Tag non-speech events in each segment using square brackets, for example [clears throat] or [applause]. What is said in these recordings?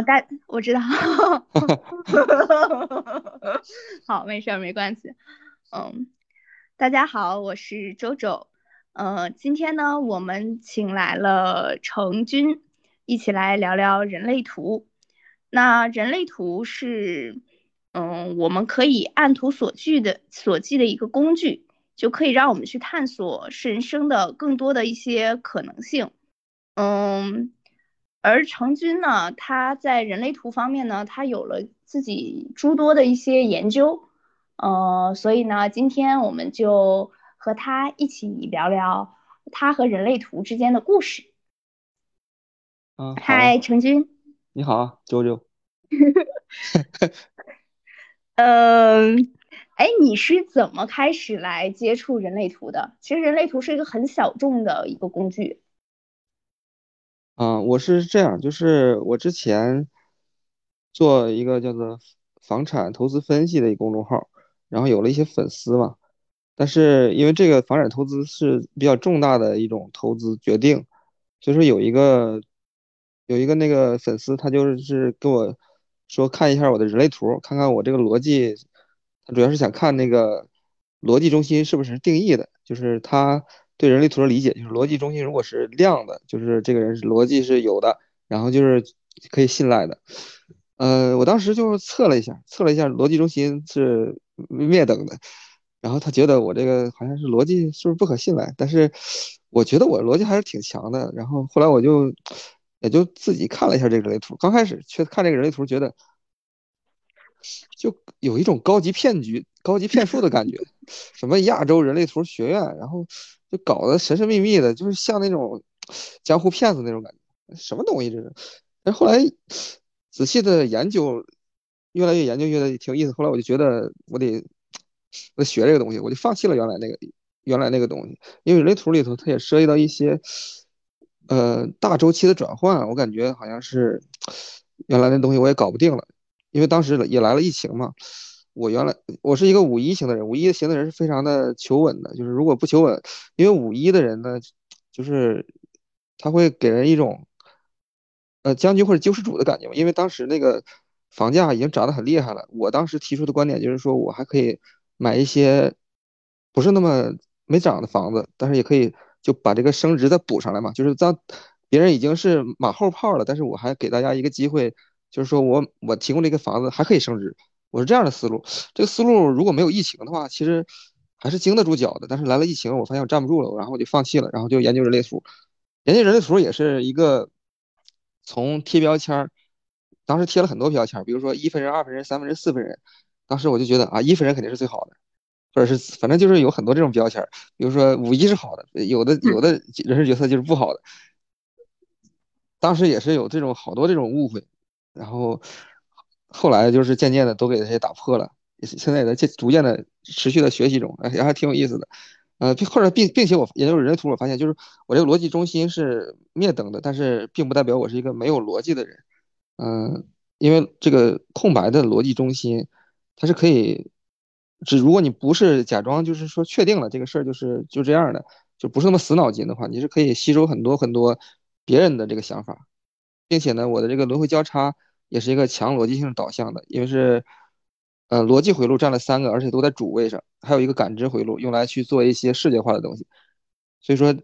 呃，大我知道，好，没事儿，没关系。嗯，大家好，我是周周。呃，今天呢，我们请来了程军，一起来聊聊人类图。那人类图是，嗯，我们可以按图索骥的所记的一个工具，就可以让我们去探索人生的更多的一些可能性。嗯。而程军呢，他在人类图方面呢，他有了自己诸多的一些研究，呃，所以呢，今天我们就和他一起聊聊他和人类图之间的故事。嗯，嗨，程军。你好，啾啾。[laughs] 嗯，哎，你是怎么开始来接触人类图的？其实人类图是一个很小众的一个工具。嗯，我是这样，就是我之前做一个叫做房产投资分析的一个公众号，然后有了一些粉丝嘛。但是因为这个房产投资是比较重大的一种投资决定，所以说有一个有一个那个粉丝，他就是跟我说看一下我的人类图，看看我这个逻辑，他主要是想看那个逻辑中心是不是定义的，就是他。对人类图的理解就是逻辑中心如果是亮的，就是这个人是逻辑是有的，然后就是可以信赖的。呃，我当时就是测了一下，测了一下逻辑中心是灭等的，然后他觉得我这个好像是逻辑是不是不可信赖？但是我觉得我逻辑还是挺强的。然后后来我就也就自己看了一下这个人类图，刚开始却看这个人类图觉得就有一种高级骗局、高级骗术的感觉，什么亚洲人类图学院，然后。就搞得神神秘秘的，就是像那种江湖骗子那种感觉，什么东西这是？但后来仔细的研究，越来越研究，越来越挺有意思。后来我就觉得我得我得学这个东西，我就放弃了原来那个原来那个东西，因为人类图里头它也涉及到一些呃大周期的转换，我感觉好像是 [tsk] 原来那东西我也搞不定了，因为当时也来了疫情嘛。我原来我是一个五一型的人，五一型的人是非常的求稳的，就是如果不求稳，因为五一的人呢，就是他会给人一种呃将军或者救世主的感觉嘛。因为当时那个房价已经涨得很厉害了，我当时提出的观点就是说我还可以买一些不是那么没涨的房子，但是也可以就把这个升值再补上来嘛。就是当别人已经是马后炮了，但是我还给大家一个机会，就是说我我提供了一个房子还可以升值。我是这样的思路，这个思路如果没有疫情的话，其实还是经得住脚的。但是来了疫情，我发现我站不住了，然后我就放弃了，然后就研究人类图。研究人类图也是一个从贴标签儿，当时贴了很多标签儿，比如说一分人、二分人、三分人、四分人。当时我就觉得啊，一分人肯定是最好的，或者是反正就是有很多这种标签儿，比如说五一是好的，有的有的人事角色就是不好的。当时也是有这种好多这种误会，然后。后来就是渐渐的都给这些打破了，现在也在逐渐的持续的学习中，也还挺有意思的。呃，或者并并且我研究人图，我发现就是我这个逻辑中心是灭等的，但是并不代表我是一个没有逻辑的人。嗯，因为这个空白的逻辑中心，它是可以，只如果你不是假装就是说确定了这个事儿就是就这样的，就不是那么死脑筋的话，你是可以吸收很多很多别人的这个想法，并且呢，我的这个轮回交叉。也是一个强逻辑性导向的，因为是，呃，逻辑回路占了三个，而且都在主位上，还有一个感知回路用来去做一些视觉化的东西。所以说，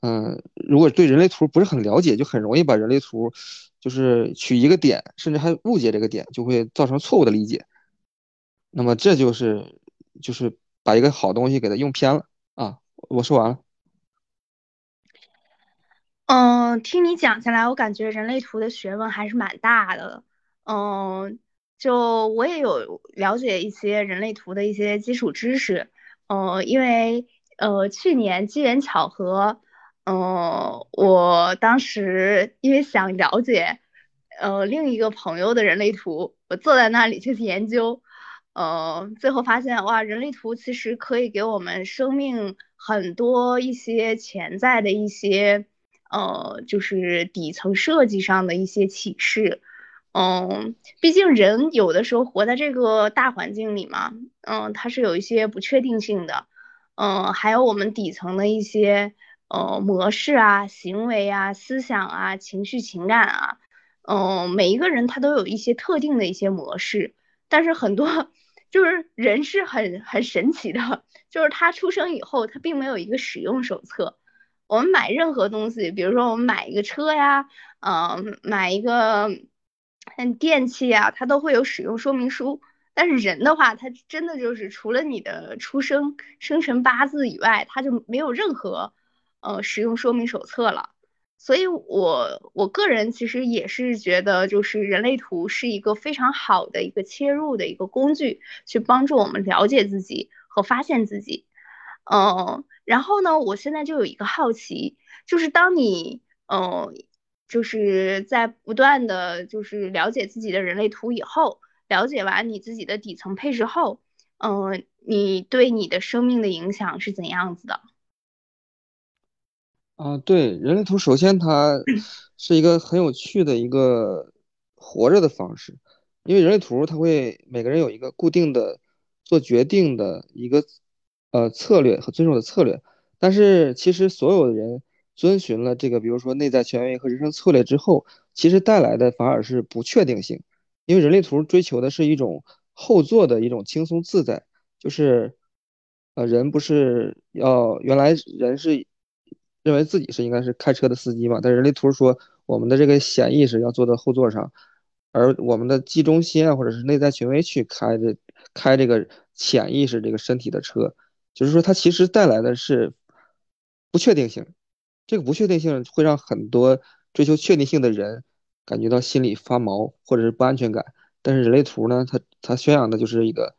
嗯，如果对人类图不是很了解，就很容易把人类图就是取一个点，甚至还误解这个点，就会造成错误的理解。那么这就是就是把一个好东西给它用偏了啊！我说完了。嗯，听你讲下来，我感觉人类图的学问还是蛮大的。嗯，就我也有了解一些人类图的一些基础知识。嗯，因为呃去年机缘巧合，嗯，我当时因为想了解呃另一个朋友的人类图，我坐在那里去研究。呃，最后发现哇，人类图其实可以给我们生命很多一些潜在的一些。呃，就是底层设计上的一些启示，嗯，毕竟人有的时候活在这个大环境里嘛，嗯，它是有一些不确定性的，嗯，还有我们底层的一些呃模式啊、行为啊、思想啊、情绪情感啊，嗯，每一个人他都有一些特定的一些模式，但是很多就是人是很很神奇的，就是他出生以后他并没有一个使用手册。我们买任何东西，比如说我们买一个车呀，嗯，买一个嗯电器呀，它都会有使用说明书。但是人的话，他真的就是除了你的出生生辰八字以外，他就没有任何呃使用说明手册了。所以，我我个人其实也是觉得，就是人类图是一个非常好的一个切入的一个工具，去帮助我们了解自己和发现自己。嗯。然后呢，我现在就有一个好奇，就是当你，嗯，就是在不断的就是了解自己的人类图以后，了解完你自己的底层配置后，嗯，你对你的生命的影响是怎样子的？啊，对，人类图首先它是一个很有趣的一个活着的方式，因为人类图它会每个人有一个固定的做决定的一个。呃，策略和遵守的策略，但是其实所有的人遵循了这个，比如说内在权威和人生策略之后，其实带来的反而是不确定性，因为人类图追求的是一种后座的一种轻松自在，就是，呃，人不是要原来人是认为自己是应该是开车的司机嘛，但人类图说我们的这个显意识要坐在后座上，而我们的集中心啊或者是内在权威去开这开这个潜意识这个身体的车。就是说，它其实带来的是不确定性，这个不确定性会让很多追求确定性的人感觉到心里发毛或者是不安全感。但是人类图呢，它它宣扬的就是一个，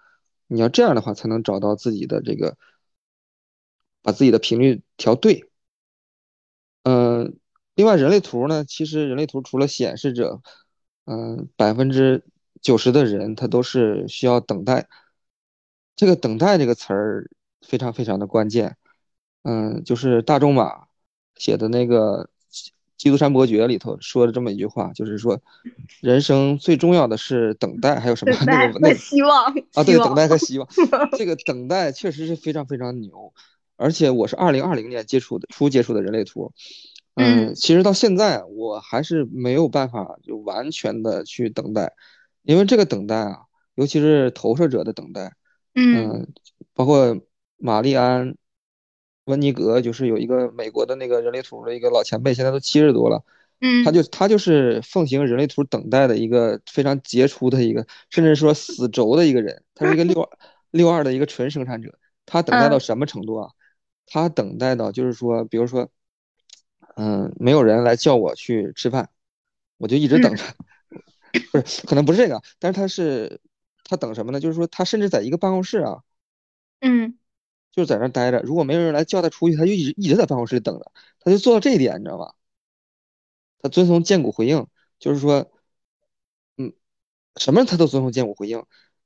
你要这样的话才能找到自己的这个，把自己的频率调对。嗯，另外人类图呢，其实人类图除了显示着，嗯，百分之九十的人他都是需要等待，这个等待这个词儿。非常非常的关键，嗯，就是大仲马写的那个《基督山伯爵》里头说的这么一句话，就是说，人生最重要的是等待，还有什么 [laughs] 那个那个希望啊，对，等待和希望。这个等待确实是非常非常牛，而且我是二零二零年接触的初接触的人类图，嗯，其实到现在我还是没有办法就完全的去等待，因为这个等待啊，尤其是投射者的等待，嗯，包括。玛丽安·温尼格就是有一个美国的那个人类图的一个老前辈，现在都七十多了。嗯，他就他就是奉行人类图等待的一个非常杰出的一个，甚至说死轴的一个人。他是一个六 [laughs] 六二的一个纯生产者。他等待到什么程度啊？他等待到就是说，比如说，嗯，没有人来叫我去吃饭，我就一直等着。[laughs] 不是，可能不是这个，但是他是他等什么呢？就是说，他甚至在一个办公室啊，嗯。就在那待着，如果没有人来叫他出去，他就一直一直在办公室里等着。他就做到这一点，你知道吧？他遵从剑骨回应，就是说，嗯，什么他都遵从剑骨回应。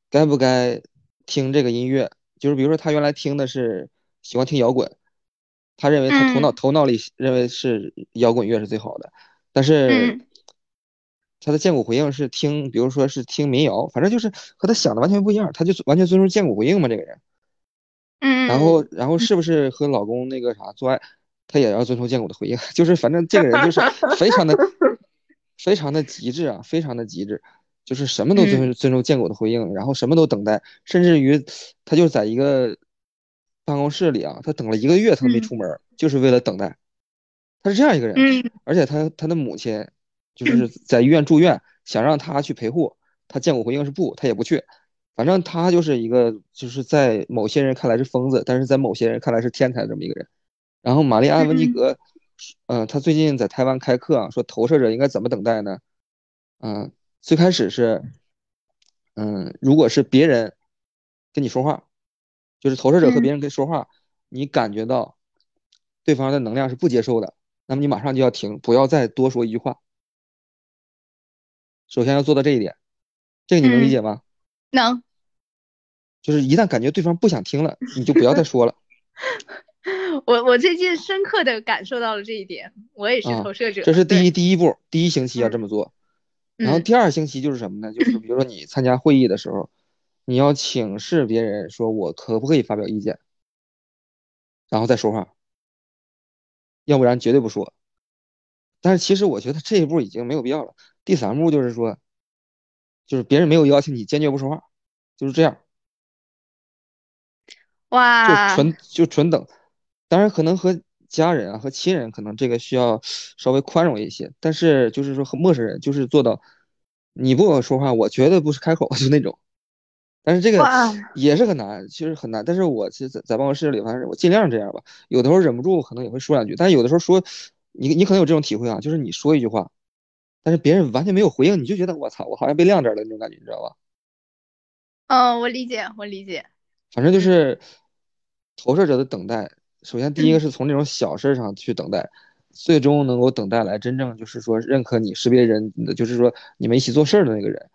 该不该听这个音乐？就是比如说，他原来听的是喜欢听摇滚，他认为他头脑头脑里认为是摇滚乐是最好的，但是他的剑骨回应是听，比如说是听民谣，反正就是和他想的完全不一样。他就完全遵从剑骨回应嘛，这个人。嗯，然后，然后是不是和老公那个啥做爱，他也要遵从建国的回应？[laughs] 就是反正这个人就是非常的、[laughs] 非常的极致啊，非常的极致，就是什么都遵遵守建国的回应，然后什么都等待，甚至于他就在一个办公室里啊，他等了一个月，他都没出门，就是为了等待。他是这样一个人，而且他他的母亲就是在医院住院，想让他去陪护，他建国回应是不，他也不去。反正他就是一个，就是在某些人看来是疯子，但是在某些人看来是天才这么一个人。然后玛丽安·温尼格，嗯，他最近在台湾开课啊，说投射者应该怎么等待呢？嗯，最开始是，嗯，如果是别人跟你说话，就是投射者和别人跟说话，你感觉到对方的能量是不接受的，那么你马上就要停，不要再多说一句话。首先要做到这一点，这个你能理解吗？能，就是一旦感觉对方不想听了，你就不要再 [laughs] 说了。我我最近深刻的感受到了这一点，我也是投射者。这是第一第一步，第一星期要这么做。然后第二星期就是什么呢？就是比如说你参加会议的时候，你要请示别人说我可不可以发表意见，然后再说话，要不然绝对不说。但是其实我觉得这一步已经没有必要了。第三步就是说，就是别人没有邀请你，坚决不说话，就是这样，哇就，纯就纯等。当然，可能和家人啊和亲人可能这个需要稍微宽容一些，但是就是说和陌生人就是做到你不跟我说话，我绝对不是开口，就那种。但是这个，也是很难，其实很难。但是我其实在在办公室里，反正我尽量这样吧。有的时候忍不住，可能也会说两句。但是有的时候说，你你可能有这种体会啊，就是你说一句话，但是别人完全没有回应，你就觉得我操，我好像被晾这儿了那种感觉，你知道吧？嗯，我理解，我理解，反正就嗯是投射者的等待。首先，第一个是从这种小事上去等待，最终能够等待来真正就是说认可你、识别人的，就是说你们一起做事儿的那个人。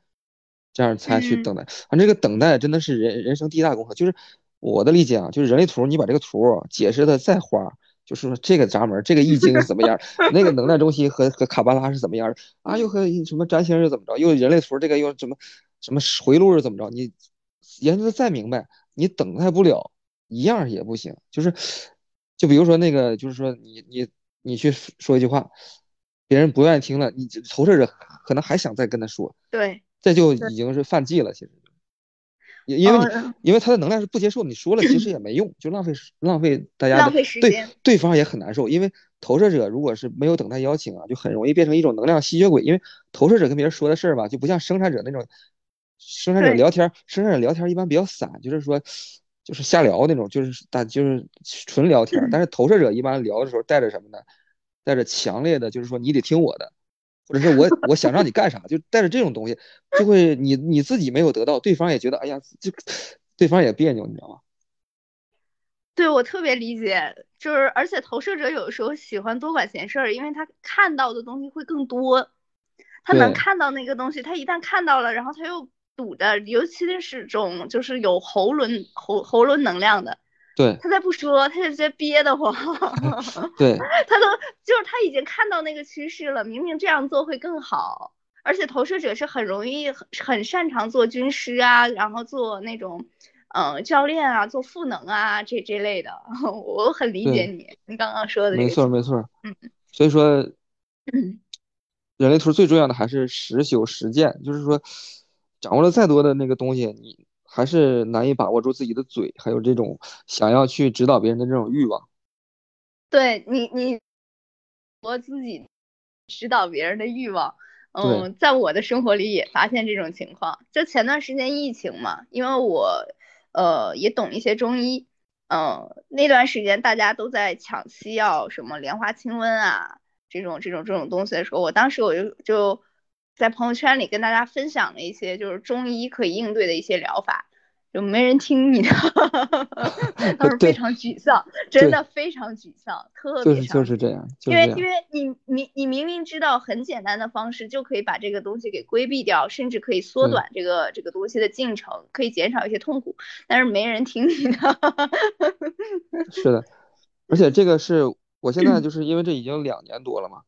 这样才去嗯等待。反正，这个等待真的是人人生第一大功课。就是我的理解啊，就是人类图，你把这个图解释的再花，就是说这个闸门，这个易经是怎么样，[laughs] 那个能量中心和和卡巴拉是怎么样啊，又和什么占星是怎么着，又人类图这个又什么什么回路是怎么着，你研究的再明白，你等待不了，一样也不行。就是就比如说那个，就是说你你你去说一句话，别人不愿意听了，你投射者可能还想再跟他说。对这就，已经是犯忌了，其实，因因为因为他的能量是不接受，你说了其实也没用，就浪费时浪费大家浪的，对费时间，对方也很难受，因为投射者如果是没有等待邀请啊，就很容易变成一种能量吸血鬼，因为投射者跟别人说的事儿吧，就不像生产者那种，生产者，聊天，生产者聊天一般比较散，就是说就是瞎聊那种，就是大就是纯聊天，[laughs] 但是投射者一般聊的时候带着什么呢？带着强烈的，就是说你得听我的。或者是我我想让你干啥，就带着这种东西，就会你你自己没有得到，对方也觉得哎呀，就对方也别扭，你知道吗？[laughs] 对，我特别理解，就是而且投射者有时候喜欢多管闲事儿，因为他看到的东西会更多，他能看到那个东西，他一旦看到了，然后他又堵着，尤其是这种就是有喉轮喉喉轮能量的，对。他再不说，他就直接憋得慌，[laughs] 对。[laughs] 他都就是他已经看到那个趋势了，明明这样做会更好，而且投射者是很容易很很擅长做军师啊，然后做那种。嗯，教练啊，做赋能啊，这这类的，[laughs] 我很理解，你，你刚刚说的这没错没错。嗯。所以说，嗯。人类图最重要的还是实修实践，就是说，掌握了再多的那个东西，你还是难以把握住自己的嘴，还有这种想要去指导别人的这种欲望。对你，你我自己指导别人的欲望，嗯，在我的生活里也发现这种情况。就前段时间疫情嘛，因为我呃也懂一些中医，嗯，那段时间大家都在抢西药，什么莲花清瘟啊，这种这种这种东西的时候，我当时我就就在朋友圈里跟大家分享了一些就是中医可以应对的一些疗法。就没人听你的，[laughs] 当时非常沮丧，真，的非常沮丧，特就是就。是这样，因为因。为你你你明明知道很简单的方式就可以把这个东西给规避掉，甚至可以缩，短这个这个东西的进程，可以减少一些痛苦，但是没人听你的。[laughs] 是的。而且这个是我现在 [clears throat] 就是因为这已经两年多了嘛，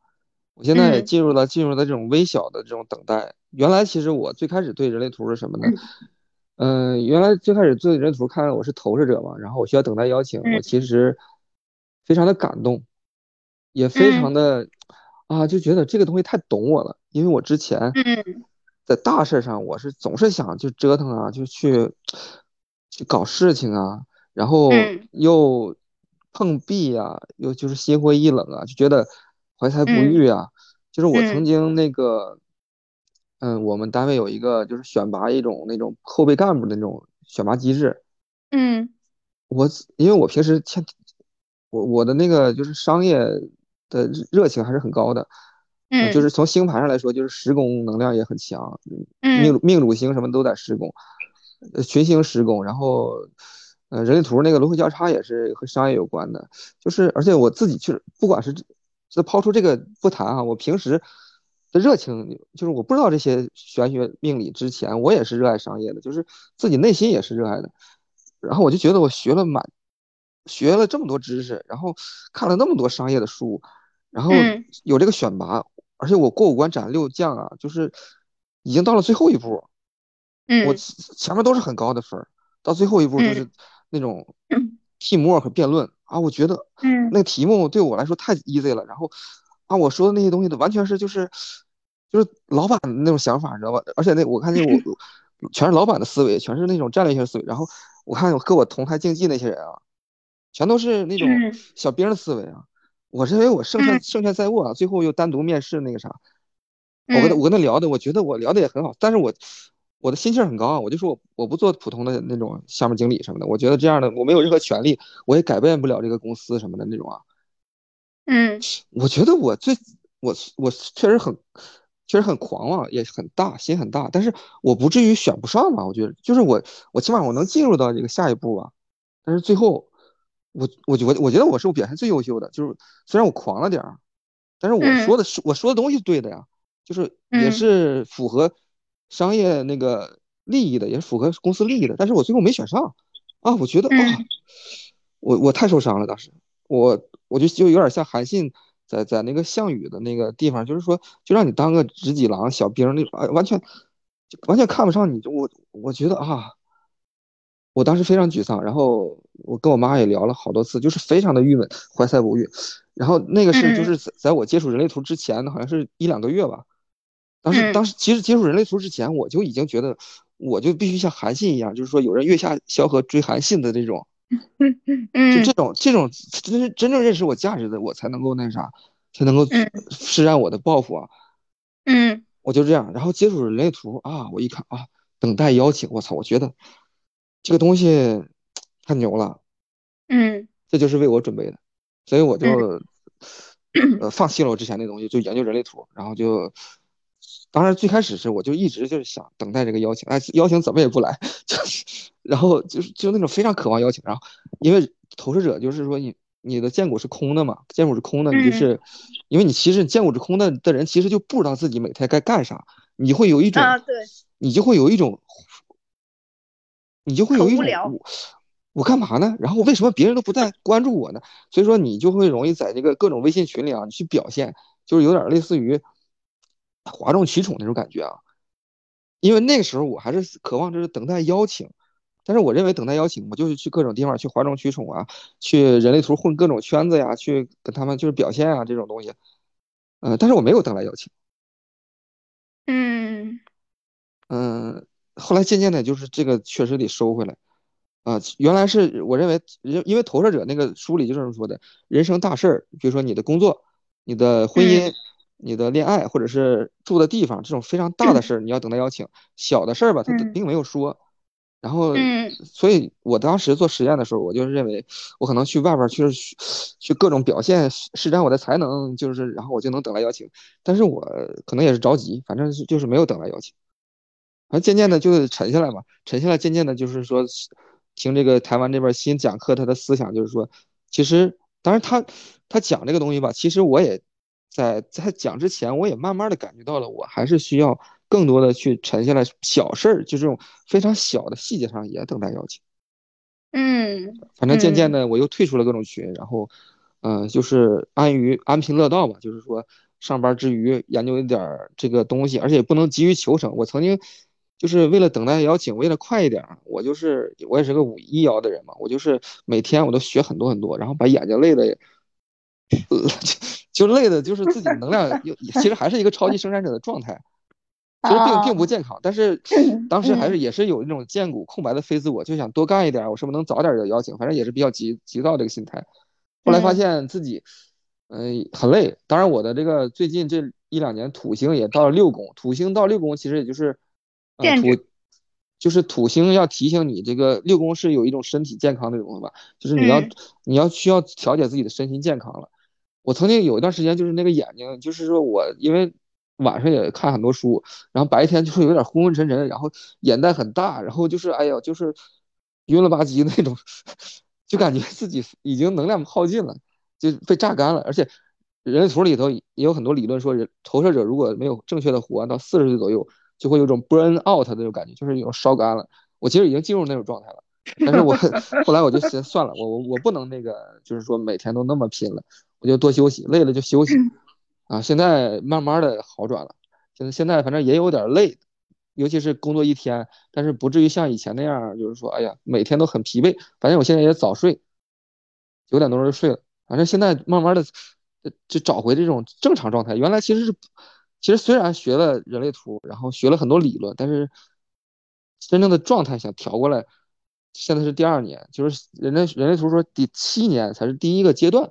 我现在也嗯进入了进入了这种微小的这种等待。原来其实我最开始对人类图是什么呢？[laughs] 嗯、原来最开始做人类图看我是投射者嘛，然后我需要等待邀请，我嗯。其实非常的感动，也非常嗯的啊，就觉得这个东西太懂我了，因为我之前嗯。在大事上我是总是想去折腾啊，就去去搞事情啊，然后嗯。又碰壁啊，又就是心灰意冷啊，就觉得怀才不嗯。遇啊。就是我曾嗯经那个，嗯，我们单位有一个就是选拔一种那种后备干部的那种选拔机制，嗯。我因为我平时欠，我我的那个就是商业的热热情还是很高的，嗯，就嗯是从星盘上来说，就是十宫能量也很强，命命主星什么都在十宫，呃，群星十宫，然后，呃，人类图那个轮回交叉也是和商业有关的，就是而且我自己去，不管是这这抛出这个不谈啊，我平时的热情，就是我不知道这些玄学命理之前，我也是热爱商业的，就是自己内心也是热爱的。然后我就觉得我学了满，学了这么多知识，然后看了那么多商业的书，然后嗯。有这个选拔，而且我过五关斩六将啊，就是已经到了最后一步，我嗯前面都是很高的分儿，到最后一步就嗯是那种嗯。teamwork 和辩论。啊，我觉得嗯。那个题目对我来说太 easy 了，然后啊我说的那些东西的完全是就是就是老板的那种想法，你知道吧？而且那我看见我 [laughs] 全是老板的思维，全是那种战略性思维。然后我看和我同台竞技那些人啊，全都是那种小兵的思维啊。我认为我胜券胜券在握啊，最后又单独面试那个啥，我跟他我跟他聊的，我觉得我聊的也很好，但是我我的心气儿很高啊，我就说我我不做普通的那种项目经理什么的，我觉得这样的我没有任何权利，我也改变不了这个公司什么的那种啊。嗯，我觉得我最我我确实很确实很狂妄，也很大心很大，但是我不至于选不上吧？我觉得就是我我起码我能进入到这个下一步吧，但是最后。我我觉我我觉得我是我表现最优秀的，就是虽然我狂了点儿，但是我说的是我说的东西是对的呀，就是也是符合商业那个利益的，也是符合公司利益的，但是我最后没选上。啊，我觉得啊，我我太受伤了，当时我我就就有点像韩信在在那个项羽的那个地方，就是说就让你当个直戟郎小兵那种，啊，完全完全看不上你，就我我觉得啊。我当时非常沮丧，然后我跟我妈也聊了好多次，就是非常的郁闷，怀才不遇。然后那个是就是在在我接触人类图之前，好像是一两个月吧。当时当时其实接触人类图之前，我就已经觉得我就必须像韩信一样，就是说有人月下萧何追韩信的这种，[laughs] 就这种这种真真正认识我价值的，我才能够那啥，才能够施展我的抱负啊。嗯，我就这样，然后接触人类图啊，我一看啊，等待邀请，我操，我觉得。这个东西太牛了，嗯，这就是为我准备的，所以我就呃放弃了我之前那东西，就研究人类图，然后就，当然最开始是我就一直就是想等待这个邀请，哎，邀请怎么也不来，[laughs] 就然后就是就那种非常渴望邀请，然后因为投射者就是说你你的剑骨是空的嘛，剑骨是空的，你就是因为你其实剑骨是空的的人其实就不知道自己每天该干啥，你会有一种，对，你就会有一种。你就会有一种我我干嘛呢？然后为什么别人都不再关注我呢？所以说你就会容易在这个各种微信群里啊，你去表现，就是有点类似于哗众取宠那种感觉啊。因为那个时候我还是渴望就是等待邀请，但是我认为等待邀请，我就是去各种地方去哗众取宠啊，去人类图混各种圈子呀，去跟他们就是表现啊这种东西。嗯，但是我没有等待邀请。嗯嗯。后来渐渐的，就是这个确实得收回来，啊，原来是我认为，因因为投射者那个书里就这么说的，人生大事儿，比如说你的工作、你的婚姻、你的恋爱，或者是住的地方，这种非常大的事儿，你要等待邀请；小的事儿吧，他并没有说。然后，所以我当时做实验的时候，我就认为我可能去外边去去各种表现施展我的才能，就是然后我就能等来邀请。但是我可能也是着急，反正就是没有等来邀请。然后渐渐的就沉下来嘛，沉下来，渐渐的就是说，听这个台湾这边新讲课，他的思想就是说，其实，当然他他讲这个东西吧，其实我也在在讲之前，我也慢慢的感觉到了，我还是需要更多的去沉下来，小事儿就这种非常小的细节上也等待邀请。嗯，反正渐渐的我又退出了各种群，然后，嗯，就是安于安贫乐道吧，就是说上班之余研究一点这个东西，而且也不能急于求成。我曾经。就是为了等待邀请，为了快一点，我就是我也是个五一邀的人嘛，我就是每天我都学很多很多，然后把眼睛累的，[laughs] 就就累的，就是自己能量又其实还是一个超级生产者的状态，其实并并不健康，但是当时还是也是有那种见骨空白的非自我，就想多干一点，我是不是能早点有邀请？反正也是比较急急躁这个心态。后来发现自己嗯很累，当然我的这个最近这一两年土星也到了六宫，土星到六宫其实也就是。土就是土星要提醒你，这个六宫是有一种身体健康的东西吧？就是你要你要需要调节自己的身心健康了。我曾经有一段时间，就是那个眼睛，就是说我因为晚上也看很多书，然后白天就是有点昏昏沉沉，然后眼袋很大，然后就是哎呀，就是晕了吧唧那种，[laughs] 就感觉自己已经能量耗尽了，就被榨干了。而且人类图里头也有很多理论说，人投射者如果没有正确的活到四十岁左右。就会有种 burn out 的那种感觉，就是有种烧干了。我其实已经进入那种状态了，但是我 [laughs] 后来我就先算了，我我我不能那个，就是说每天都那么拼了，我就多休息，累了就休息。[laughs] 啊，现在慢慢的好转了，现在现在反正也有点累，尤其是工作一天，但是不至于像以前那样，就是说，哎呀，每天都很疲惫。反正我现在也早睡，九点多钟就睡了。反正现在慢慢的就找回这种正常状态。原来其实是。其实虽然学了人类图，然后学了很多理论，但是真正的状态想调过来，现在是第二年，就是人类人类图说第七年才是第一个阶段，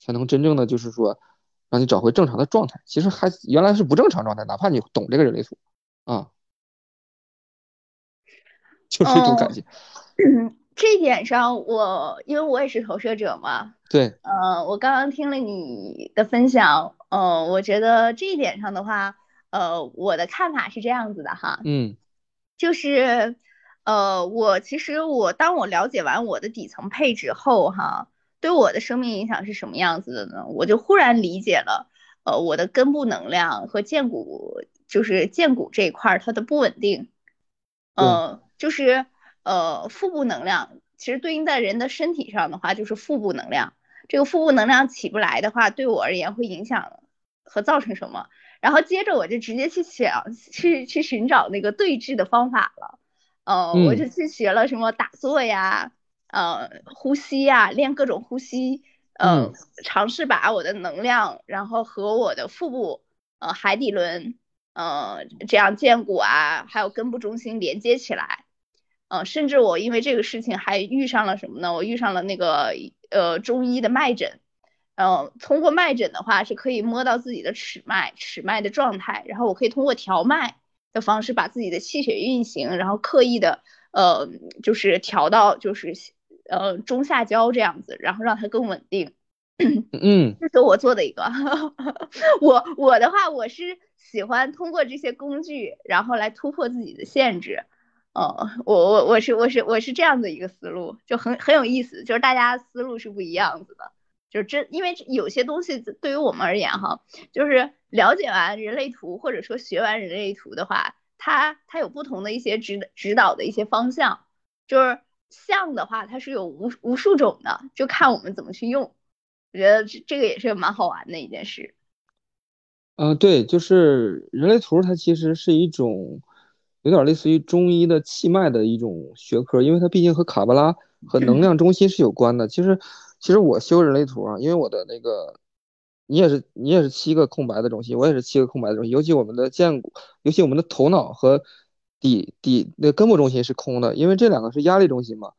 才能真正的就是说让你找回正常的状态。其实还原来是不正常状态，哪怕你懂这个人类图啊，就是一种感觉。[clears throat] 这一点上，我因为我也是投射者嘛，对，呃，我刚刚听了你的分享，呃，我觉得这一点上的话，呃，我的看法是这样子的哈，嗯，就是，呃，我其实我当我了解完我的底层配置后哈，对我的生命影响是什么样子的呢？我就忽然理解了，呃，我的根部能量和剑骨，就是剑骨这一块它的不稳定，呃，就是。呃，腹部能量其实对应在人的身体上的话，就是腹部能量。这个腹部能量起不来的话，对我而言会影响和造成什么？然后接着我就直接去想，去去寻找那个对峙的方法了。呃，我就去学了什么打坐呀，呃，呼吸呀，练各种呼吸，嗯，尝试把我的能量，然后和我的腹部，呃，海底轮，呃，这样剑骨啊，还有根部中心连接起来。嗯，甚至我因为这个事情还遇上了什么呢？我遇上了那个呃中医的脉诊，嗯，通过脉诊的话是可以摸到自己的尺脉，尺脉的状态，然后我可以通过调脉的方式把自己的气血运行，然后刻意的呃就是调到就是呃中下焦这样子，然后让它更稳定。嗯，这是我做的一个。[laughs] 我我的话我是喜欢通过这些工具，然后来突破自己的限制。哦，我我我是我是我是这样的一个思路，就很很有意思，就是大家思路是不一样子的，就是这因为有些东西对于我们而言哈，就是了解完人类图或者说学完人类图的话，它它有不同的一些指指导的一些方向，就是像的话它是有无无数种的，就看我们怎么去用，我觉得这这个也是蛮好玩的一件事。嗯，对，就是人类图它其实是一种。有点类似于中医的气脉的一种学科，因为它毕竟和卡巴拉和能量中心是有关的。其实，其实我修人类图啊，因为我的那个，你也是你也是七个空白的中心，我也是七个空白的中心。尤其我们的剑骨，尤其我们的头脑和底底那根部中心是空的，因为这两个是压力中心嘛。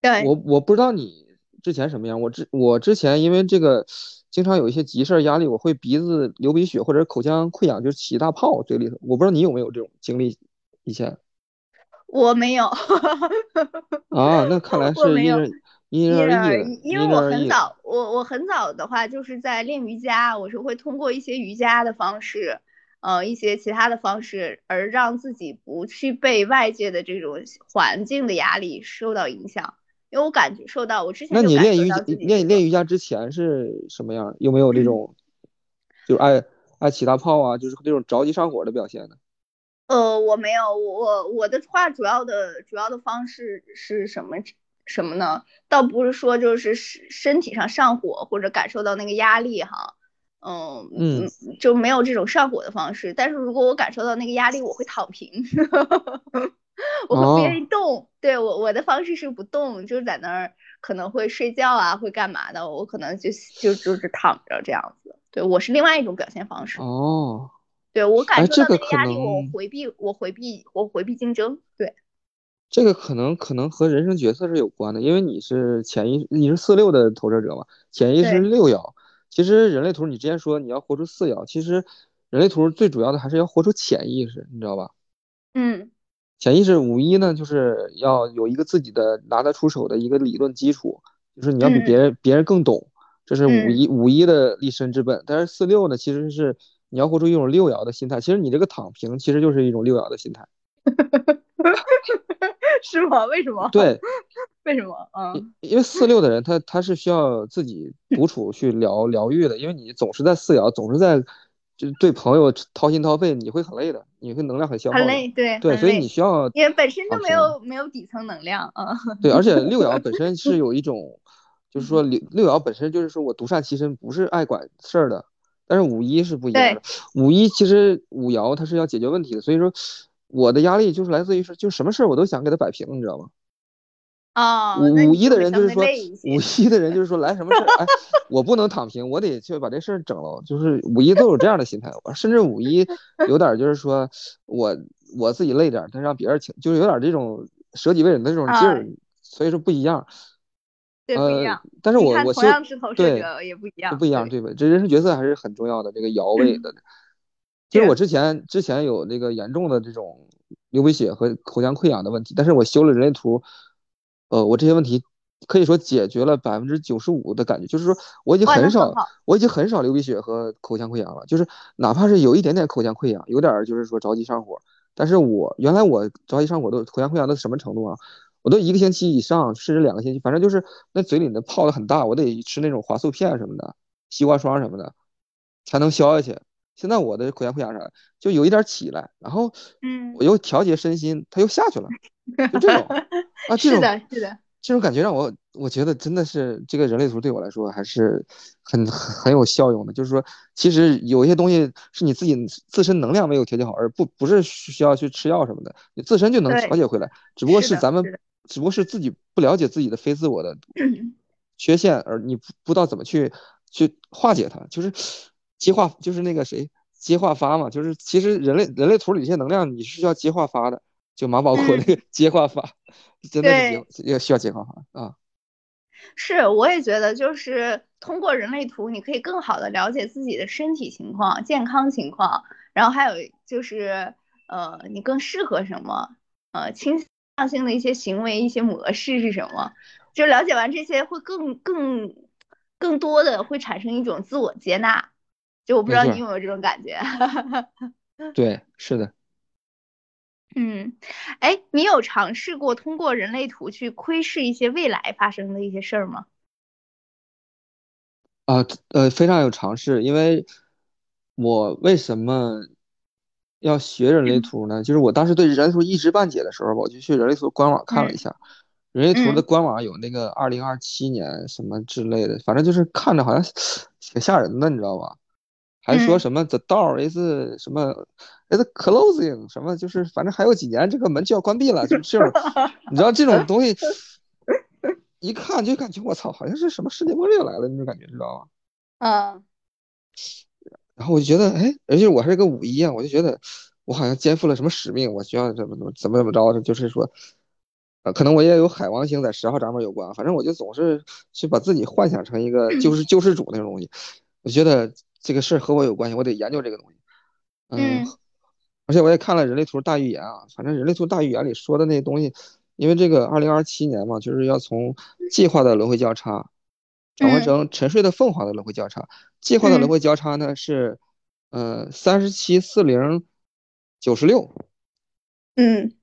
对。我我不知道你之前什么样，我之我之前因为这个经常有一些急事儿压力，我会鼻子流鼻血或者口腔溃疡，就起大泡嘴里头。我不知道你有没有这种经历。以前我没有啊，那看来 [laughs] 是因人因人而异。因为我很早，我我很早的话就是在练瑜伽，我是会通过一些瑜伽的方式，呃，一些其他的方式，而让自己不去被外界的这种环境的压力受到影响。因为我感觉受到我之前那你练瑜伽练练瑜伽之前是什么样？有没有这种就是爱爱起大泡啊，就是这种着急上火的表现呢？呃，我没有，我我的话主要的主要的方式是什么什么呢？倒不是说就是身身体上上火或者感受到那个压力哈，嗯嗯，就没有这种上火的方式。但是如果我感受到那个压力，我会躺平，[laughs] 我会不愿意动。对我我的方式是不动，就是在那儿可能会睡觉啊，会干嘛的？我可能就就就是躺着这样子。对我是另外一种表现方式。哦。对我感受到那个压力，我回避，我回避，我回避竞争。对，这个可能可能和人生角色是有关的，因为你是潜意识，你是四六的投射者嘛，潜意识六爻。其实人类图你之前说你要活出四爻，其实人类图最主要的还是要活出潜意识，你知道吧？嗯，潜意识五一呢，就是要有一个自己的拿得出手的一个理论基础，就是你要比别人别人更懂，这是五一五一的立身之本。但是四六呢，其实是。你要活出一种六爻的心态，其实你这个躺平其实就是一种六爻的心态，[laughs] 是吗？为什么？[laughs] 对，为什么？嗯，因为四六的人他他是需要自己独处去疗疗愈的，因为你总是在四爻，总是在就对朋友掏心掏肺，你会很累的，你会能量很消耗，很累，对对，所以你需要，因为本身就没有没有底层能量啊，对，而且 [laughs] 六爻本身是有一种，就是说六六爻本身就是说我独善其身，不是爱管事儿的。但是五一是不一样的，五一其实五爻它是要解决问题的，所以说我的压力就是来自于是就什么事儿我都想给他摆平，你知道吗？哦，五五一的人就是说，五一的人就是说来什么事儿，哎，我不能躺平，我得去把这事儿整了。就是五一都有这样的心态，甚至五一有点就是说我我自己累点，但让别人请，就是有点这种舍己为人的这种劲儿，所以说不一样。对，不一样。但是我我同样是投射者也不一样，不一样，对吧？这人生角色还是很重要的，这个摇位的。其实我之前之前有那个严重的这种流鼻血和口腔溃疡的问题，但是我修了人类图，呃，我这些问题可以说解决了百分之九十五的感觉，就是说我已经很少，我已经很少流鼻血和口腔溃疡了，就是哪怕是有一点点口腔溃疡，有点就是说着急上火，但是我原来我着急上火都口腔溃疡到什么程度啊？我都一个星期以上，甚至两个星期，反正就是那嘴里那泡的很大，我得吃那种华素片什么的，西瓜霜什么的，才能消下去。现在我的口腔溃疡啥就有一点起来，然后，嗯，我又调节身心，它又下去了，就这种 [laughs] 啊，这种是的，是的，这种感觉让我我觉得真的是这个人类图对我来说还是很很有效用的。就是说，其实有一些东西是你自己自身能量没有调节好，而不不是需要去吃药什么的，你自身就能调节回来。只不过是咱们，只不过是自己不了解自己的非自我的 [clears throat] 缺陷，而你不不知道怎么去去化解它，就是。接化就是那个谁接化发嘛，就是其实人类人类图里这些能量你是需要接化发的，就马保国那个接化发，真的是也需要接话法啊。是，我也觉得就是通过人类图，你可以更好的了解自己的身体情况、健康情况，然后还有就是呃，你更适合什么，呃，倾向性的一些行为、一些模式是什么，就了解完这些会更更更多的会产生一种自我接纳。就我不知道你有没有这种感觉，[laughs] 对，是的，嗯，哎，你有尝试过通过人类图去窥视一些未来发生的一些事儿吗？啊，呃，非常有尝试，因为我为什么要学人类图呢？就是我当时对人类图一知半解的时候，我就去人类图官网看了一下，人类图的官网有那个二零二七年什么之类的，反正就是看着好像 [sniffs] 挺吓人的，你知道吧？还说什么 the door is 什么 is closing 什么，就是反正还有几年这个门就要关闭了，就这种，[laughs] 你知道这种东西，一看就感觉我操，好像是什么世界末日来了那种感觉，知道吗？啊。然后我就觉得，哎，而且我还是个五一啊，我就觉得我好像肩负了什么使命，我需要怎么怎么怎么怎么着，就是说，呃，可能我也有海王星在十号闸门有关，反正我就总是去把自己幻想成一个救世救世主那种东西，我觉得。这个事儿和我有关系，我得研究这个东西。嗯，而且我也看了人类图大预言啊，反正人类图大预言里说的那些东西，因为这个二零二七年嘛，就是要从计划的轮回交叉转换成沉睡的凤凰的轮回交叉。计划的轮回交叉呢是，呃，三十七四零九十六。嗯，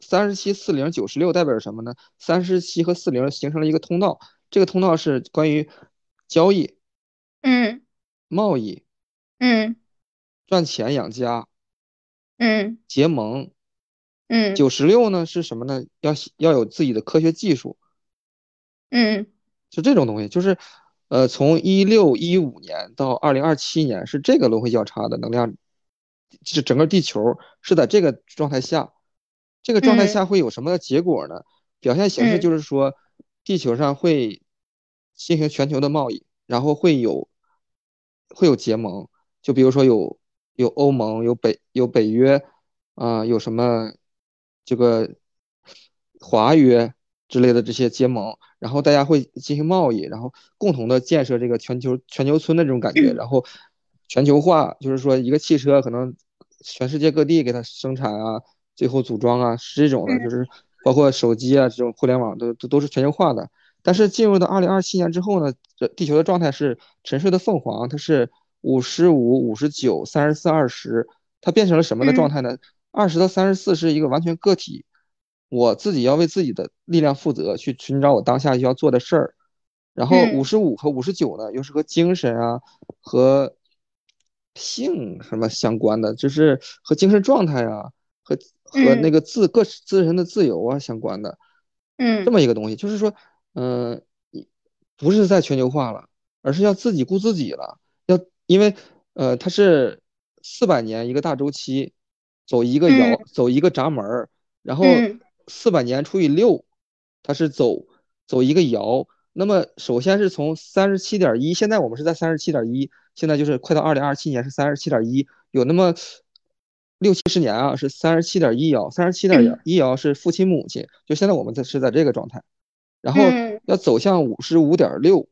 三十七四零九十六代表着什么呢？三十七和四零形成了一个通道，这个通道是关于交易。嗯。贸易，嗯，赚钱养家，嗯，结盟，嗯，九十六呢是什么呢？要要有自己的科学技术，嗯，就这种东西，就是，呃，从一六一五年到二零二七年是这个轮回交叉的能量，就整个地球是在这个状态下，这个状态下会有什么结果呢？表现形式就是说，地球上会进行全球的贸易，然后会有。会有结盟，就比如说有有欧盟，有北有北约，啊，有什么这个华约之类的这些结盟，然后大家会进行贸易，然后共同的建设这个全球全球村的这种感觉，然后全球化就是说一个汽车可能全世界各地给它生产啊，最后组装啊，是这种的，就是包括手机啊这种互联网都都都是全球化的。但是进入到二零二七年之后呢，这地球的状态是沉睡的凤凰，它是五十五、五十九、三十四、二十，它变成了什么的状态呢？二十到三十四是一个完全个体，我自己要为自己的力量负责，去寻找我当下要做的事儿。然后五十五和五十九呢，又是和精神啊和性什么相关的，就是和精神状态啊和和那个自个自身的自由啊相关的，嗯，这么一个东西，就是说。嗯，不是在全球化了，而是要自己顾自己了。要因为呃，它是四百年一个大周期，走一个窑，走一个闸门儿，然后四百年除以六，它是走走一个窑。那么首先是从三十七点一，现在我们是在三十七点一，现在就是快到二零二七年是三十七点一，有那么六七十年啊，是三十七点一爻，三十七点一爻是父亲母亲，就现在我们在是在这个状态，然后要走向五十五点六，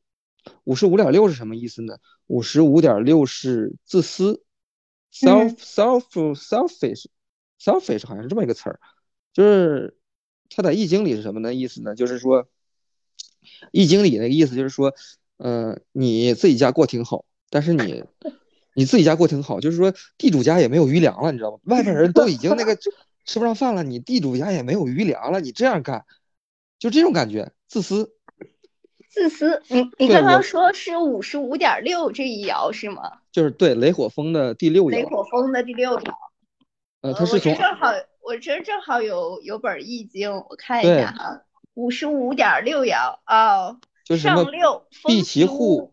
五十五点六是什么意思呢？五十五点六是自私，self self selfish selfish 好像是这么一个词儿，就是它在易经里是什么呢意思呢？就是说。易经里那个意思就是说，嗯，你自己家过挺好，但是你你自己家过挺好，就是说地主家也没有余粮了，你知道吗？外边人都已经那个 [laughs] 吃不上饭了，你地主家也没有余粮了，你这样干，就这种感觉，自私。自私，你你刚刚说是五十五点六这一爻是吗？就是对雷火风的第六爻。雷火风的第六爻。呃，它是从正好我这正好有有本易经，我看一下哈。五十五点六爻哦，就是什么闭其户，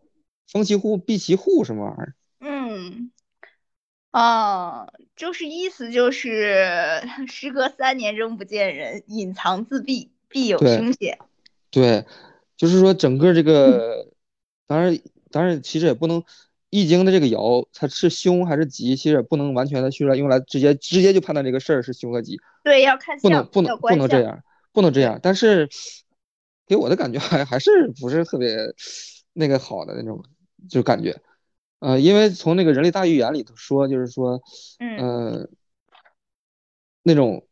封其户，避其户什么玩意儿？嗯，哦，就是意思就是 [laughs] 时隔三年仍不见人，隐藏自闭，必有凶险。对，就是说整个这个，当然当然其实也不能，易经的这个爻它是凶还是吉，其实也不能完全的去用来直接直接就判断这个事儿是凶和吉。对，要看不能不能不能这样。不能这样，但是给我的感觉还还是不是特别那个好的那种，就感觉，呃，因为从那个人类大预言里头说，就是说，嗯，那种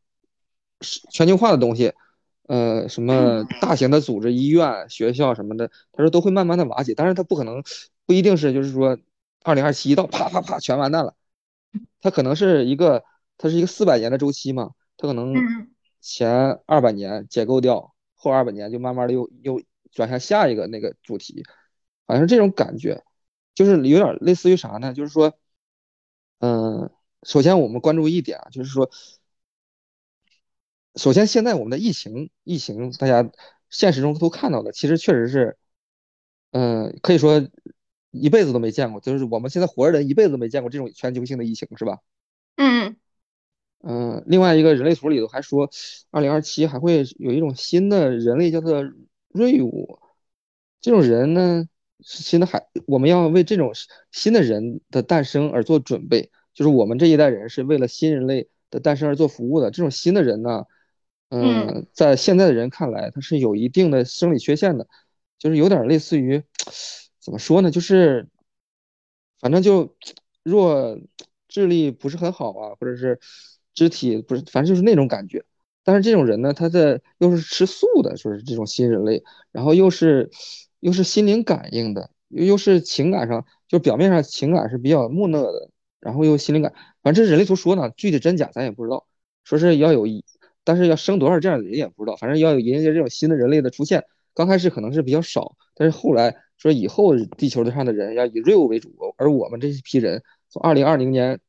全球化的东西，呃，什么大型的组织、医院、学校什么的，他说都会慢慢的瓦解，但是他不可能，不一定是就是说，二零二七一到，啪啪啪全完蛋了，他可能是一个，它是一个四百年的周期嘛，他可能。前二百年解构掉，后二百年就慢慢的又又转向下一个那个主题，好像是这种感觉，就是有点类似于啥呢？就是说，嗯，首先我们关注一点啊，就是说，首先现在我们的疫情，疫情大家现实中都看到的，其实确实是，嗯，可以说一辈子都没见过，就是我们现在活着人一辈子都没见过这种全球性的疫情，是吧？嗯。嗯，另外一个人类图里头还说，二零二七还会有一种新的人类叫做瑞武，这种人呢是新的，海我们要为这种新的人的诞生而做准备，就是我们这一代人是为了新人类的诞生而做服务的。这种新的人呢，嗯，在现在的人看来，他是有一定的生理缺陷的，就是有点类似于怎么说呢，就是反正就弱智力不是很好啊，或者是。肢体不是，反正就是那种感觉。但是这种人呢，他的又是吃素的，说是这种新人类，然后又是又是心灵感应的，又又是情感上，就表面上情感是比较木讷的，然后又心灵感。反正这是人类图说呢，具体真假咱也不知道。说是要有一，但是要生多少这样的人也不知道。反正要有迎接这种新的人类的出现，刚开始可能是比较少，但是后来说以后地球上的人要以 real 为主，而我们这批人从二零二零年。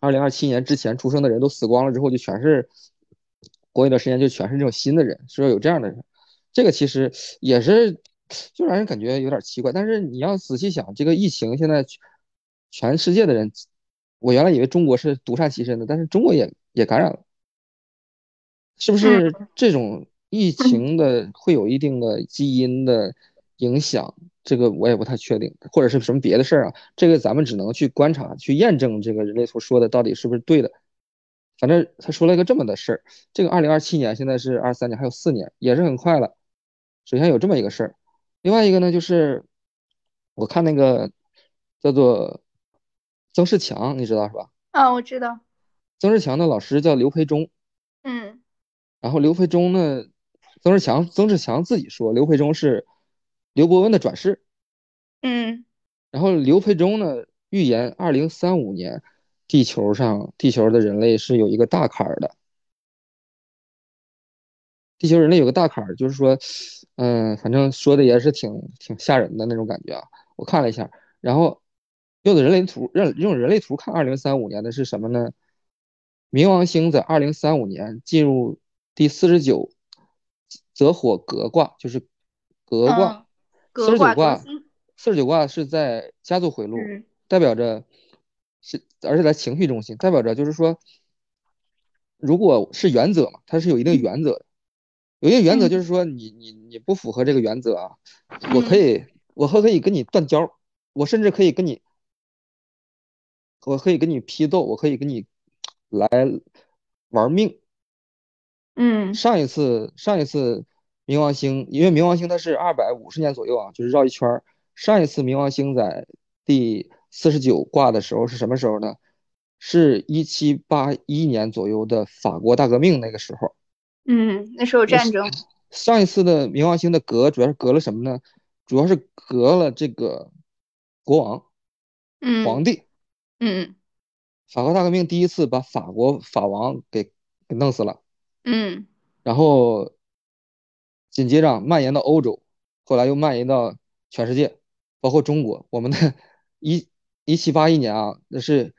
二零二七年之前出生的人都死光了之后，就全是过一段时间就全是这种新的人，说有这样的人，这个其实也是就让人感觉有点奇怪。但是你要仔细想，这个疫情现在全世界的人，我原来以为中国是独善其身的，但是中国也也感染了，是不是这种疫情的会有一定的基因的影响？这个我也不太确定，或者是什么别的事儿啊？这个咱们只能去观察、去验证这个人类所说的到底是不是对的。反正他说了一个这么的事儿。这个二零二七年现在是二三年，还有四年，也是很快了。首先有这么一个事儿，另外一个呢，就是我看那个叫做曾仕强，你知道是吧？啊，我知道。曾仕强的老师叫刘培忠。嗯。然后刘培忠呢，曾志强，曾志强自己说，刘培忠是。刘伯温的转世，嗯，然后刘培忠呢预言二零三五年地球上地球的人类是有一个大坎儿的，地球人类有个大坎儿，就是说，嗯，反正说的也是挺挺吓人的那种感觉啊。我看了一下，然后用的人类图，用用人类图看二零三五年的是什么呢？冥王星在二零三五年进入第四十九则火革卦，就是革卦。四十九卦，四十九卦是在家族回路，代表着是，而且在情绪中心，代表着就是说，如果是原则嘛，它是有一定原则的。有一个原则嗯就是说你你你不符合这个原则啊，我可嗯以我可可以跟你断交，我甚至可以跟你我可以跟你批斗，我可以跟你来玩命。嗯上一次上一次冥王星，因为冥王星它是二百五十年左右啊，就是绕一圈儿。上一次冥王星在第四十九卦的时候是什么时候呢？是一七八一年左右的法国大革命那个时候。嗯，那时候有战争。上一次的冥王星的隔主要是隔了什么呢？主要是隔了这个国王、嗯皇帝。嗯法国大革命第一次把法国法王给给弄死了。嗯然后紧接着蔓延到欧洲，后来又蔓延到全世界，包括中国。我们的 [laughs] 一一七八一年啊，那是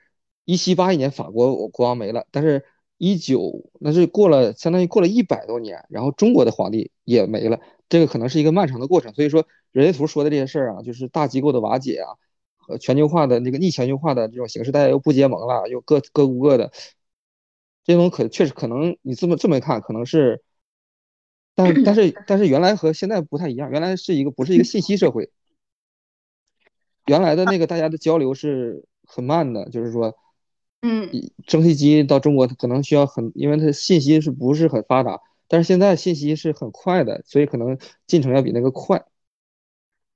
一七八一年法国国王没了，但是一九那是过了相当于过了一百多年，然后中国的皇帝也没了，这个可能是一个漫长的过程。所以说，人类图说的这些事儿啊，就是大机构的瓦解啊，和全球化的那个逆全球化的这种形式，大家又不结盟了，又各各顾各的。这种可确实可能你这么这么一看，可能是，但但是但是原来和现在不太一样，原来是一个不是一个信息社会，原来的那个大家的交流是很慢的，就是说，嗯蒸汽机到中国它可能需要很，因为它信息是不是很发达，但是现在信息是很快的，所以可能进程要比那个快。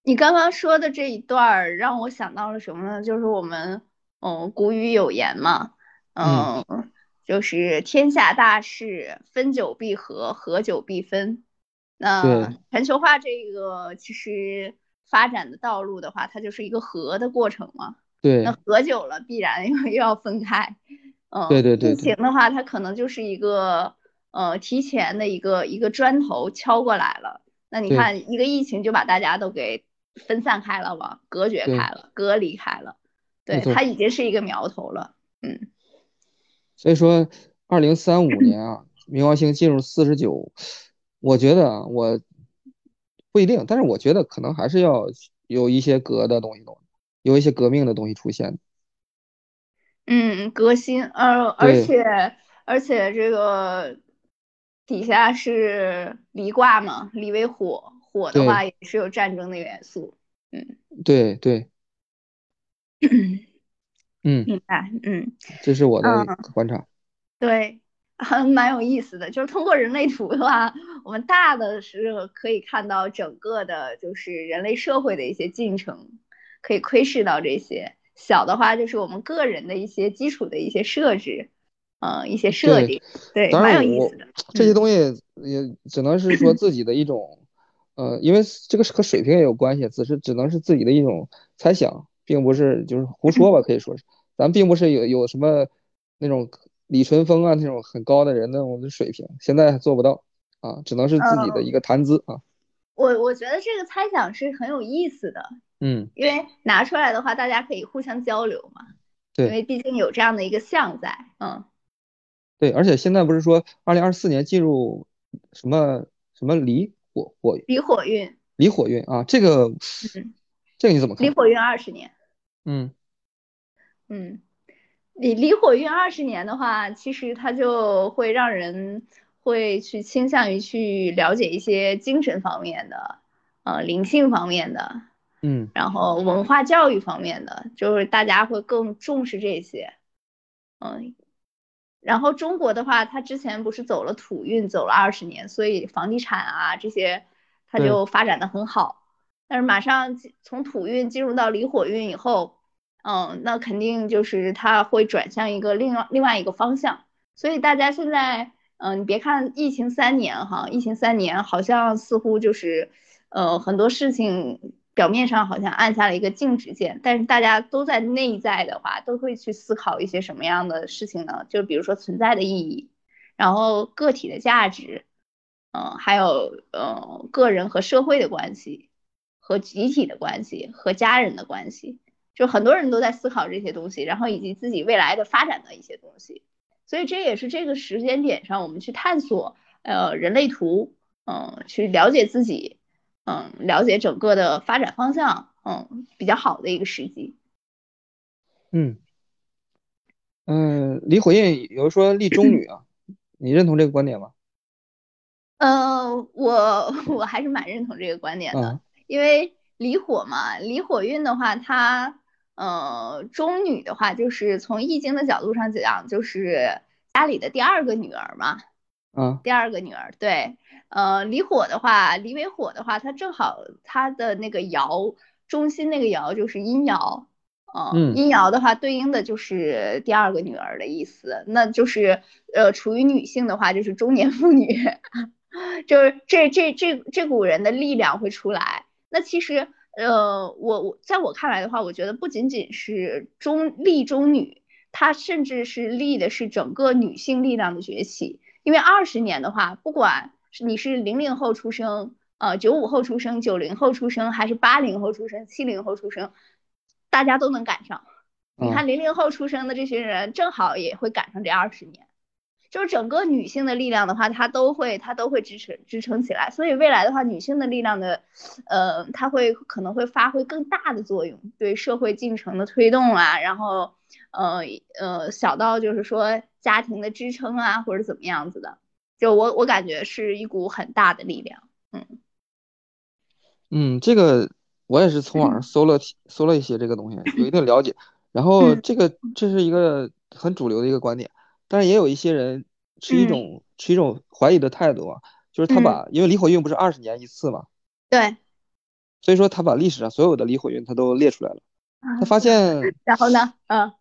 你刚刚说的这一段儿让我想到了什么呢？就是我们，嗯，古语有言嘛，嗯，就是天下大事，分久必合，合久必分。那全球化这个其实发展的道路的话，它就是一个合的过程嘛。对那合久了，必然又 [laughs] 又要分开。嗯，对对对疫情的话，它可能就是一个呃提前的一个一个砖头敲过来了。那你看，一个疫情就把大家都给分散开了嘛，隔绝开了，隔离开了。对，它已经是一个苗头了。嗯所以说，二零三五年啊，冥王星进入四十九，我觉得啊，我不一定，但是我觉得可能还是要有一些革的东西有一些革命的东西出现。嗯，革新，而，而且而且这个底下是离卦嘛，离为火，火的话也是有战争的元素。嗯对对，[clears throat] 嗯，明白，嗯。这是我的嗯观察。对，还蛮有意思的。就是通过人类图的话，我们大的是可以看到整个的，就是人类社会的一些进程，可以窥视到这些。小的话，就是我们个人的一些基础的一些设置，呃、一些设对定，对，蛮有意思的。嗯这些东西也只能是说自己的一种，呃，因为这个是和水平也有关系，只是只能是自己的一种猜想，并不是就是胡说吧，可以说是，咱并不是有有什么那种李淳风啊那种很高的人那种水平，现在还做不到啊，只能是自己的一个谈资啊，我我觉得这个猜想是很有意思的，嗯，因为拿出来的话，大家可以互相交流嘛。对。因为毕竟有这样的一个象在，嗯。对，而且现在不是说二零二四年进入什么什么离火火离火运，离火运啊，这个嗯这个你怎么看？离火运二十年。嗯嗯，离离火运二十年的话，其实它就会让人会去倾向于去了解一些精神方面的，呃，灵性方面的，嗯然后文化教育方面的，就是大家会更重视这些。嗯，然后中国的话，它之前不是走了土运，走了二十年，所以房地产啊这些，它就发展的很好。但是马上从土运进入到离火运以后，嗯，那肯定就是它会转向一个另外另外一个方向。所以大家现在，嗯，你别看疫情三年哈，疫情三年好像似乎就是，呃，很多事情表面上好像按下了一个静止键，但是大家都在内在的话，都会去思考一些什么样的事情呢？就比如说存在的意义，然后个体的价值，嗯，还有呃个人和社会的关系，和集体的关系，和家人的关系，就很多人都在思考这些东西，然后以及自己未来的发展的一些东西。所以这也是这个时间点上，我们去探索呃人类图，嗯，去了解自己，嗯，了解整个的发展方向，嗯，比较好的一个时机。嗯嗯，离火印有人说立中女啊，你认同这个观点吗？呃，我 [laughs] 我还是蛮认同这个观点的，嗯因为离火嘛，离火运的话，它呃中女的话，就是从易经的角度上讲，就是家里的第二个女儿嘛，嗯第二个女儿，对，呃，离火的话，离为火的话，它正好它的那个爻中心那个爻就是阴爻，呃，嗯阴爻的话对应的就是第二个女儿的意思，那就是呃，处于女性的话就是中年妇女，[laughs] 就是这这这这股人的力量会出来。那其实呃，我我在我看来的话，我觉得不仅仅是中立中女，它甚至是立的是整个女性力量的崛起。因为二十年的话，不管是你是零零后出生，呃，九五后出生，九零后出生，还是八零后出生，七零后出生，大家都能赶上。你看嗯零零后出生的这些人，正好也会赶上这二十年。就是整个女性的力量的话，它都会它都会支撑支撑起来。所以未来的话，女性的力量的，呃，它会可能会发挥更大的作用，对社会进程的推动啊，然后呃呃，小到就是说家庭的支撑啊，或者怎么样子的，就我我感觉是一股很大的力量。嗯嗯，这个我也是从网上嗯搜了搜了一些这个东西，有一定了解。然后嗯这个这是一个很主流的一个观点，但是也有一些人持一嗯。种持一种怀疑的态度啊，就是他嗯。把因为离火运不是二十年一次嘛，对，所以说他把历史上所有的离火运他都列出来了。他发现 [laughs] 然后呢，嗯。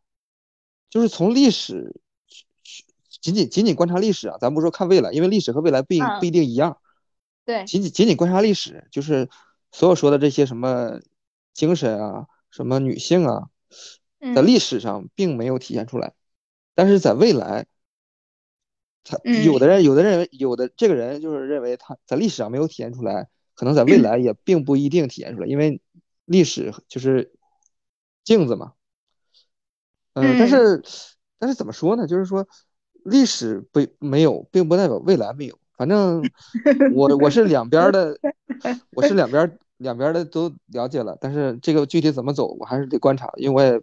就是从历史仅仅仅仅观察历史啊，咱不说看未来，因为历史和未来不一嗯。不一定一样。对，仅仅仅仅观察历史，就是所有说的这些什么精神啊，什么女性啊，在嗯。历史上并没有体现出来，但是在未来，他嗯有的人有的认为有的这个人就是认为他在历史上没有体现出来，可能在未来也并不一定体现出来，因为历史就是镜子嘛。嗯，但嗯是但是怎么说呢？就是说历史不没有，并不代表未来没有。反正 [laughs] 我我是两边儿的，[laughs] 我是两边儿两边儿的都了解了，但是这个具体怎么走，我还是得观察，因为我也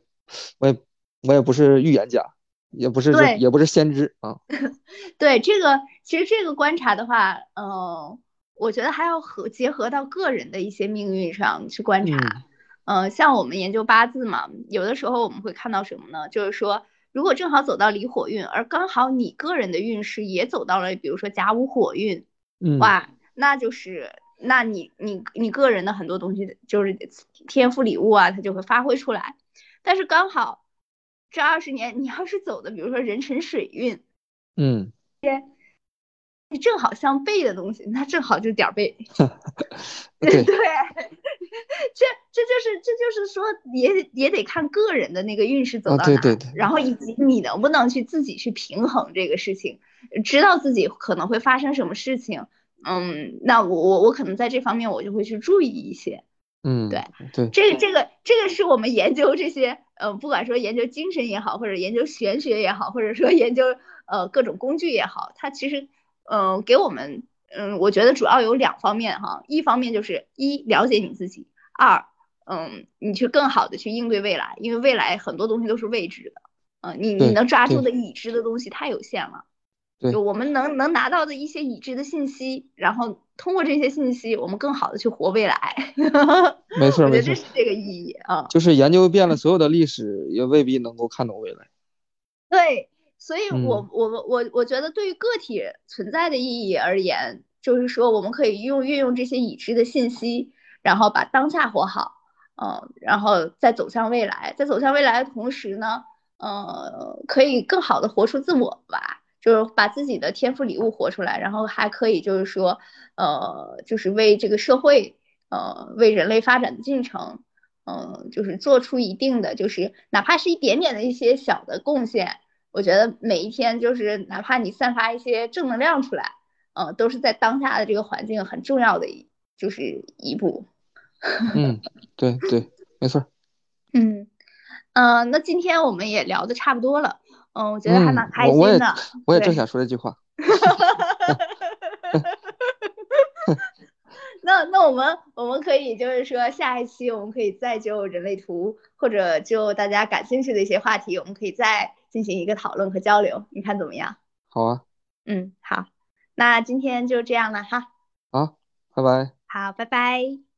我也我也不是预言家，也不是也不是先知啊。[laughs] 对这个，其实这个观察的话，嗯、我觉得还要和结合到个人的一些命运上去观察。嗯呃，像我们研究八字嘛，有的时候我们会看到什么呢？就是说，如果正好走到离火运，而刚好你个人的运势也走到了，比如说甲午火运，嗯哇，那就是，那你你你个人的很多东西就是天赋礼物啊，它就会发挥出来。但是刚好这二十年，你要是走的，比如说人辰水运，嗯，你正好相背的东西，那正好就点儿背。[laughs] 对 [laughs] 对，这这就是这就是说也也得看个人的那个运势走啊到哪，对对对然后以及你能不能去自己去平衡这个事情，知道自己可能会发生什么事情。嗯，那我我我可能在这方面我就会去注意一些。嗯对对，这个这个这个是我们研究这些，呃，不管说研究精神也好，或者研究玄学也好，或者说研究呃各种工具也好，它其实，嗯、给我们，嗯，我觉得主要有两方面哈，一方面就是一了解你自己，二，嗯，你去更好的去应对未来，因为未来很多东西都是未知的，嗯、你你能抓住的已知的东西太有限了。对就我们能能拿到的一些已知的信息，然后通过这些信息，我们更好的去活未来。没错 [laughs] 我觉得这是，这个意义啊。就是研究遍了所有的历史，也未必能够看懂未来。对，所以嗯我我我我觉得对于个体存在的意义而言，就是说我们可以用运用这些已知的信息，然后把当下活好，嗯，然后再走向未来，在走向未来的同时呢，呃，可以更好的活出自我吧。就是把自己的天赋礼物活出来，然后还可以就是说，呃，就是为这个社会，呃，为人类发展的进程，嗯，就是做出一定的，就是哪怕是一点点的一些小的贡献，我觉得每一天就是哪怕你散发一些正能量出来，呃，都是在当下的这个环境很重要的一就是一步。[laughs] 嗯，对对，没错。嗯，呃，那今天我们也聊的差不多了，嗯，我觉得还嗯蛮开我我也心的。对我也正想说这句话。那那我们我们可以就是说下一期我们可以再就人类图或者就大家感兴趣的一些话题，我们可以再进行一个讨论和交流，你看怎么样？好啊。嗯，好，那今天就这样了哈。好，拜拜。好，拜拜。